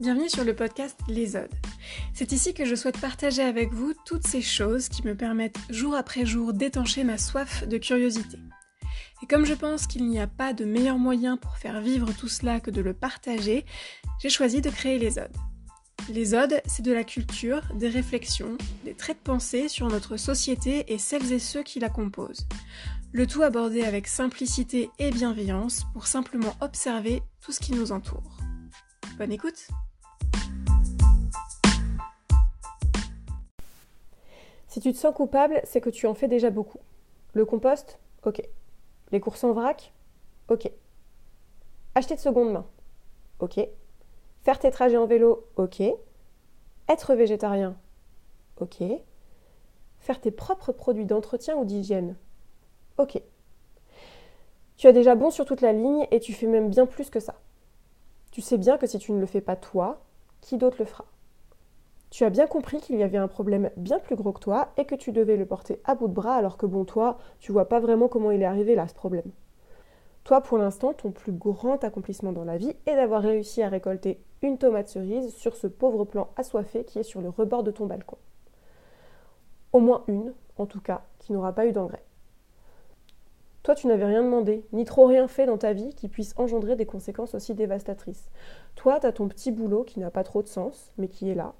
Bienvenue sur le podcast Les Odes. C'est ici que je souhaite partager avec vous toutes ces choses qui me permettent jour après jour d'étancher ma soif de curiosité. Et comme je pense qu'il n'y a pas de meilleur moyen pour faire vivre tout cela que de le partager, j'ai choisi de créer les Odes. Les Odes, c'est de la culture, des réflexions, des traits de pensée sur notre société et celles et ceux qui la composent. Le tout abordé avec simplicité et bienveillance pour simplement observer tout ce qui nous entoure. Bonne écoute Si tu te sens coupable, c'est que tu en fais déjà beaucoup. Le compost Ok. Les courses en vrac Ok. Acheter de seconde main Ok. Faire tes trajets en vélo Ok. Être végétarien Ok. Faire tes propres produits d'entretien ou d'hygiène Ok. Tu as déjà bon sur toute la ligne et tu fais même bien plus que ça. Tu sais bien que si tu ne le fais pas toi, qui d'autre le fera? Tu as bien compris qu'il y avait un problème bien plus gros que toi et que tu devais le porter à bout de bras alors que bon toi, tu vois pas vraiment comment il est arrivé là ce problème. Toi pour l'instant, ton plus grand accomplissement dans la vie est d'avoir réussi à récolter une tomate cerise sur ce pauvre plan assoiffé qui est sur le rebord de ton balcon. Au moins une, en tout cas, qui n'aura pas eu d'engrais. Toi, tu n'avais rien demandé, ni trop rien fait dans ta vie qui puisse engendrer des conséquences aussi dévastatrices. Toi, tu as ton petit boulot qui n'a pas trop de sens, mais qui est là.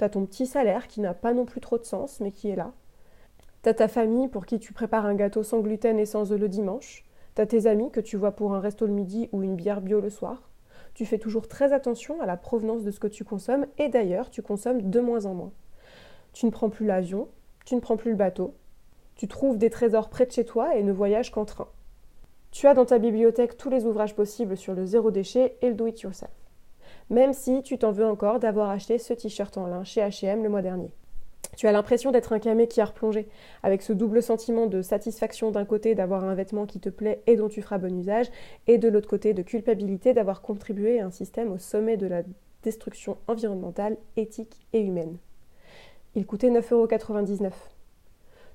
Tu as ton petit salaire qui n'a pas non plus trop de sens, mais qui est là. Tu as ta famille pour qui tu prépares un gâteau sans gluten et sans œufs le dimanche. Tu as tes amis que tu vois pour un resto le midi ou une bière bio le soir. Tu fais toujours très attention à la provenance de ce que tu consommes et d'ailleurs, tu consommes de moins en moins. Tu ne prends plus l'avion, tu ne prends plus le bateau, tu trouves des trésors près de chez toi et ne voyages qu'en train. Tu as dans ta bibliothèque tous les ouvrages possibles sur le zéro déchet et le do it yourself. Même si tu t'en veux encore d'avoir acheté ce t-shirt en lin chez HM le mois dernier. Tu as l'impression d'être un camé qui a replongé, avec ce double sentiment de satisfaction d'un côté d'avoir un vêtement qui te plaît et dont tu feras bon usage, et de l'autre côté de culpabilité d'avoir contribué à un système au sommet de la destruction environnementale, éthique et humaine. Il coûtait 9,99€.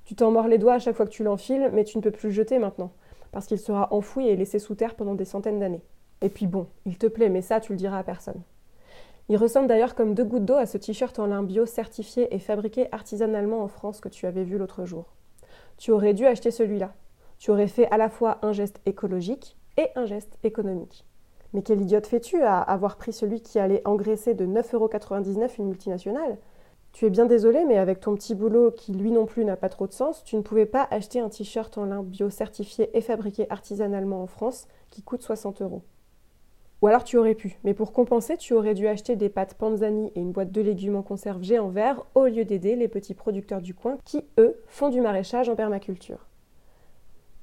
Tu t'en mords les doigts à chaque fois que tu l'enfiles, mais tu ne peux plus le jeter maintenant, parce qu'il sera enfoui et laissé sous terre pendant des centaines d'années. Et puis bon, il te plaît, mais ça, tu le diras à personne. Il ressemble d'ailleurs comme deux gouttes d'eau à ce t-shirt en lin bio certifié et fabriqué artisanalement en France que tu avais vu l'autre jour. Tu aurais dû acheter celui-là. Tu aurais fait à la fois un geste écologique et un geste économique. Mais quelle idiote fais-tu à avoir pris celui qui allait engraisser de 9,99€ une multinationale? Tu es bien désolé, mais avec ton petit boulot qui lui non plus n'a pas trop de sens, tu ne pouvais pas acheter un t-shirt en lin bio certifié et fabriqué artisanalement en France qui coûte 60 euros. Ou alors tu aurais pu, mais pour compenser, tu aurais dû acheter des pâtes Panzani et une boîte de légumes en conserve en verre au lieu d'aider les petits producteurs du coin qui, eux, font du maraîchage en permaculture.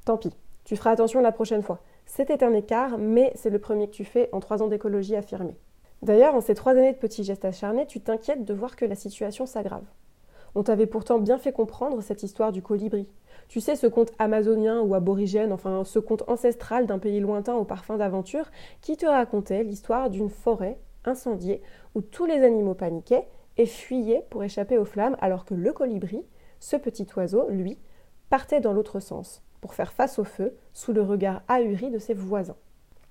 Tant pis, tu feras attention la prochaine fois. C'était un écart, mais c'est le premier que tu fais en trois ans d'écologie affirmée. D'ailleurs, en ces trois années de petits gestes acharnés, tu t'inquiètes de voir que la situation s'aggrave. On t'avait pourtant bien fait comprendre cette histoire du colibri. Tu sais, ce conte amazonien ou aborigène, enfin ce conte ancestral d'un pays lointain au parfum d'aventure, qui te racontait l'histoire d'une forêt incendiée où tous les animaux paniquaient et fuyaient pour échapper aux flammes, alors que le colibri, ce petit oiseau, lui, partait dans l'autre sens, pour faire face au feu, sous le regard ahuri de ses voisins.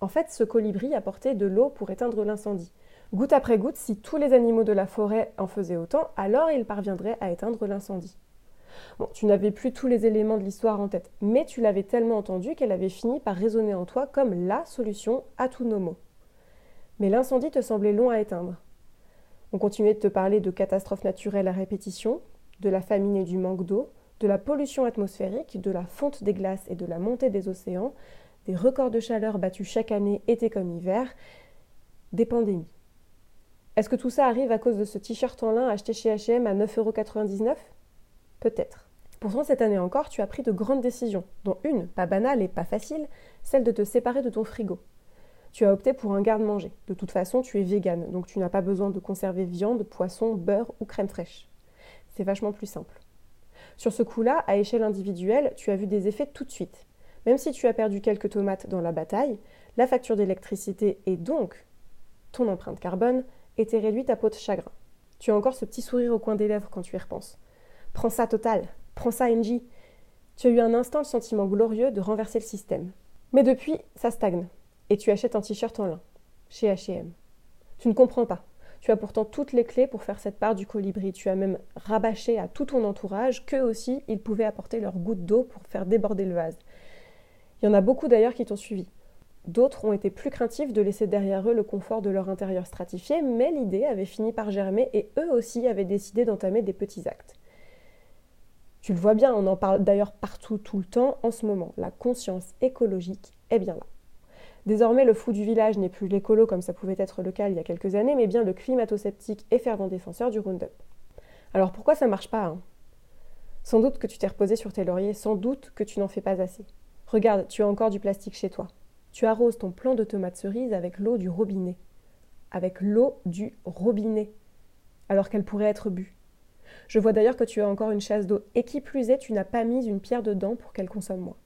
En fait, ce colibri apportait de l'eau pour éteindre l'incendie. Goutte après goutte, si tous les animaux de la forêt en faisaient autant, alors ils parviendraient à éteindre l'incendie. Bon, tu n'avais plus tous les éléments de l'histoire en tête, mais tu l'avais tellement entendue qu'elle avait fini par résonner en toi comme la solution à tous nos maux. Mais l'incendie te semblait long à éteindre. On continuait de te parler de catastrophes naturelles à répétition, de la famine et du manque d'eau, de la pollution atmosphérique, de la fonte des glaces et de la montée des océans, des records de chaleur battus chaque année, été comme hiver, des pandémies. Est-ce que tout ça arrive à cause de ce t-shirt en lin acheté chez HM à 9,99€ Peut-être. Pourtant, cette année encore, tu as pris de grandes décisions, dont une, pas banale et pas facile, celle de te séparer de ton frigo. Tu as opté pour un garde-manger. De toute façon, tu es végane, donc tu n'as pas besoin de conserver viande, poisson, beurre ou crème fraîche. C'est vachement plus simple. Sur ce coup-là, à échelle individuelle, tu as vu des effets tout de suite. Même si tu as perdu quelques tomates dans la bataille, la facture d'électricité et donc ton empreinte carbone était réduite à peau de chagrin. Tu as encore ce petit sourire au coin des lèvres quand tu y repenses. Prends ça total, prends ça NJ. Tu as eu un instant le sentiment glorieux de renverser le système. Mais depuis, ça stagne. Et tu achètes un t-shirt en lin, chez HM. Tu ne comprends pas. Tu as pourtant toutes les clés pour faire cette part du colibri. Tu as même rabâché à tout ton entourage qu'eux aussi, ils pouvaient apporter leur goutte d'eau pour faire déborder le vase. Il y en a beaucoup d'ailleurs qui t'ont suivi. D'autres ont été plus craintifs de laisser derrière eux le confort de leur intérieur stratifié, mais l'idée avait fini par germer et eux aussi avaient décidé d'entamer des petits actes. Tu le vois bien, on en parle d'ailleurs partout tout le temps en ce moment. La conscience écologique est bien là. Désormais, le fou du village n'est plus l'écolo comme ça pouvait être le cas il y a quelques années, mais bien le climato-sceptique et fervent défenseur du Roundup. Alors pourquoi ça marche pas hein? Sans doute que tu t'es reposé sur tes lauriers, sans doute que tu n'en fais pas assez. Regarde, tu as encore du plastique chez toi. Tu arroses ton plant de tomates cerises avec l'eau du robinet. Avec l'eau du robinet. Alors qu'elle pourrait être bue. Je vois d'ailleurs que tu as encore une chasse d'eau et qui plus est, tu n'as pas mis une pierre dedans pour qu'elle consomme moins.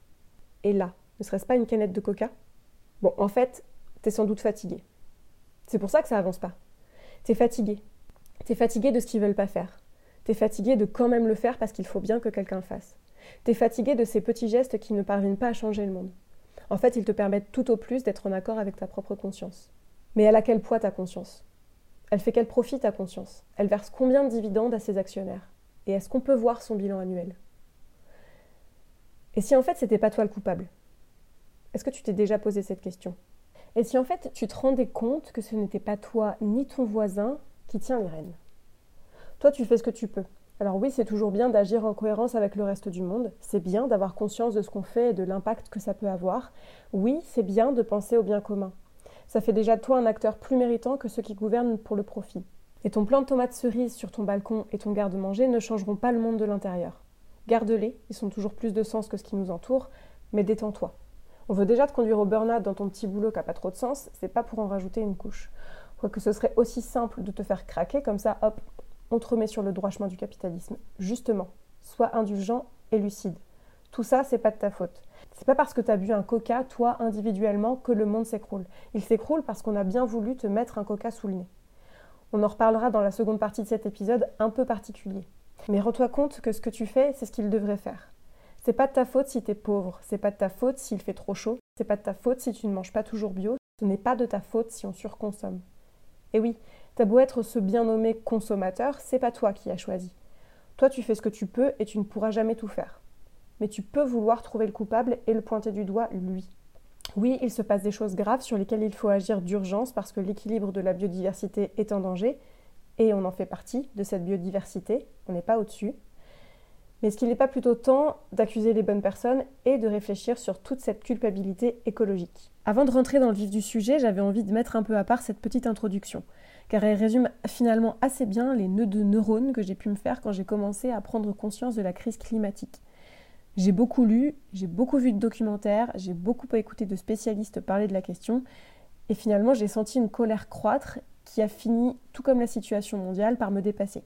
Et là, ne serait-ce pas une canette de coca? Bon, en fait, t'es sans doute fatigué. C'est pour ça que ça avance pas. T'es fatigué. T'es fatigué de ce qu'ils veulent pas faire. T'es fatigué de quand même le faire parce qu'il faut bien que quelqu'un le fasse. T'es fatigué de ces petits gestes qui ne parviennent pas à changer le monde. En fait, ils te permettent tout au plus d'être en accord avec ta propre conscience. Mais elle a quel poids ta conscience? Elle fait quel profit ta conscience? Elle verse combien de dividendes à ses actionnaires? Et est-ce qu'on peut voir son bilan annuel? Et si en fait c'était pas toi le coupable? Est-ce que tu t'es déjà posé cette question? Et si en fait tu te rendais compte que ce n'était pas toi ni ton voisin qui tient les rênes? Toi tu fais ce que tu peux. Alors oui, c'est toujours bien d'agir en cohérence avec le reste du monde, c'est bien d'avoir conscience de ce qu'on fait et de l'impact que ça peut avoir. Oui, c'est bien de penser au bien commun. Ça fait déjà de toi un acteur plus méritant que ceux qui gouvernent pour le profit. Et ton plan de tomates cerises sur ton balcon et ton garde-manger ne changeront pas le monde de l'intérieur. Garde-les, ils sont toujours plus de sens que ce qui nous entoure, mais détends-toi. On veut déjà te conduire au burn-out dans ton petit boulot qui n'a pas trop de sens, c'est pas pour en rajouter une couche. Quoique ce serait aussi simple de te faire craquer comme ça, hop, on te remet sur le droit chemin du capitalisme. Justement, sois indulgent et lucide. Tout ça, c'est pas de ta faute. C'est pas parce que tu as bu un coca, toi, individuellement, que le monde s'écroule. Il s'écroule parce qu'on a bien voulu te mettre un coca sous le nez. On en reparlera dans la seconde partie de cet épisode un peu particulier. Mais rends-toi compte que ce que tu fais, c'est ce qu'il devrait faire. C'est pas de ta faute si tu es pauvre, c'est pas de ta faute s'il fait trop chaud, c'est pas de ta faute si tu ne manges pas toujours bio, ce n'est pas de ta faute si on surconsomme. Et oui, T'as beau être ce bien nommé consommateur, c'est pas toi qui as choisi. Toi, tu fais ce que tu peux et tu ne pourras jamais tout faire. Mais tu peux vouloir trouver le coupable et le pointer du doigt, lui. Oui, il se passe des choses graves sur lesquelles il faut agir d'urgence parce que l'équilibre de la biodiversité est en danger, et on en fait partie de cette biodiversité, on n'est pas au-dessus. Mais est-ce qu'il n'est pas plutôt temps d'accuser les bonnes personnes et de réfléchir sur toute cette culpabilité écologique? Avant de rentrer dans le vif du sujet, j'avais envie de mettre un peu à part cette petite introduction car elle résume finalement assez bien les nœuds de neurones que j'ai pu me faire quand j'ai commencé à prendre conscience de la crise climatique. J'ai beaucoup lu, j'ai beaucoup vu de documentaires, j'ai beaucoup écouté de spécialistes parler de la question, et finalement j'ai senti une colère croître qui a fini, tout comme la situation mondiale, par me dépasser.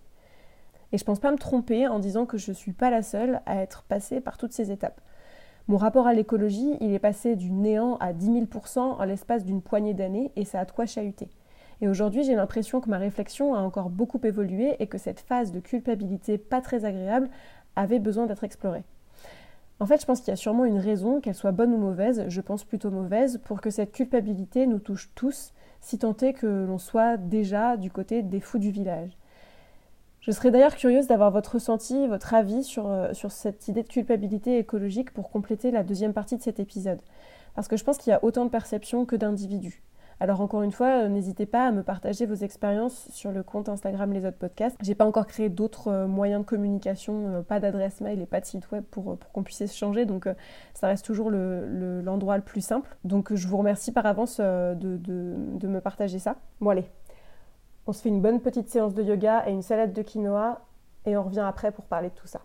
Et je pense pas me tromper en disant que je ne suis pas la seule à être passée par toutes ces étapes. Mon rapport à l'écologie, il est passé du néant à 10 000% en l'espace d'une poignée d'années et ça a de quoi chahuter. Et aujourd'hui, j'ai l'impression que ma réflexion a encore beaucoup évolué et que cette phase de culpabilité pas très agréable avait besoin d'être explorée. En fait, je pense qu'il y a sûrement une raison, qu'elle soit bonne ou mauvaise, je pense plutôt mauvaise, pour que cette culpabilité nous touche tous, si tant est que l'on soit déjà du côté des fous du village. Je serais d'ailleurs curieuse d'avoir votre ressenti, votre avis sur, euh, sur cette idée de culpabilité écologique pour compléter la deuxième partie de cet épisode. Parce que je pense qu'il y a autant de perceptions que d'individus. Alors encore une fois, euh, n'hésitez pas à me partager vos expériences sur le compte Instagram Les Autres Podcasts. J'ai pas encore créé d'autres euh, moyens de communication, pas d'adresse mail et pas de site web pour, qu'on puisse échanger, donc ça reste toujours l'endroit le, plus simple. Donc je vous remercie par avance de, de me partager ça. Bon allez, on se fait une bonne petite séance de yoga et une salade de quinoa et on revient après pour parler de tout ça.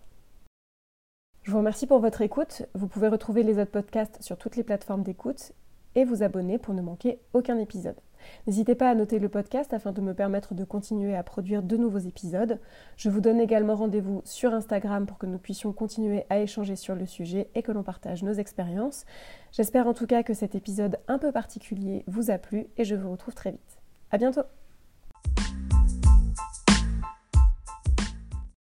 Je vous remercie pour votre écoute. Vous pouvez retrouver les autres podcasts sur toutes les plateformes d'écoute et vous abonner pour ne manquer aucun épisode. N'hésitez pas à noter le podcast afin de me permettre de continuer à produire de nouveaux épisodes. Je vous donne également rendez-vous sur Instagram pour que nous puissions continuer à échanger sur le sujet et que l'on partage nos expériences. J'espère en tout cas que cet épisode un peu particulier vous a plu et je vous retrouve très vite. À bientôt!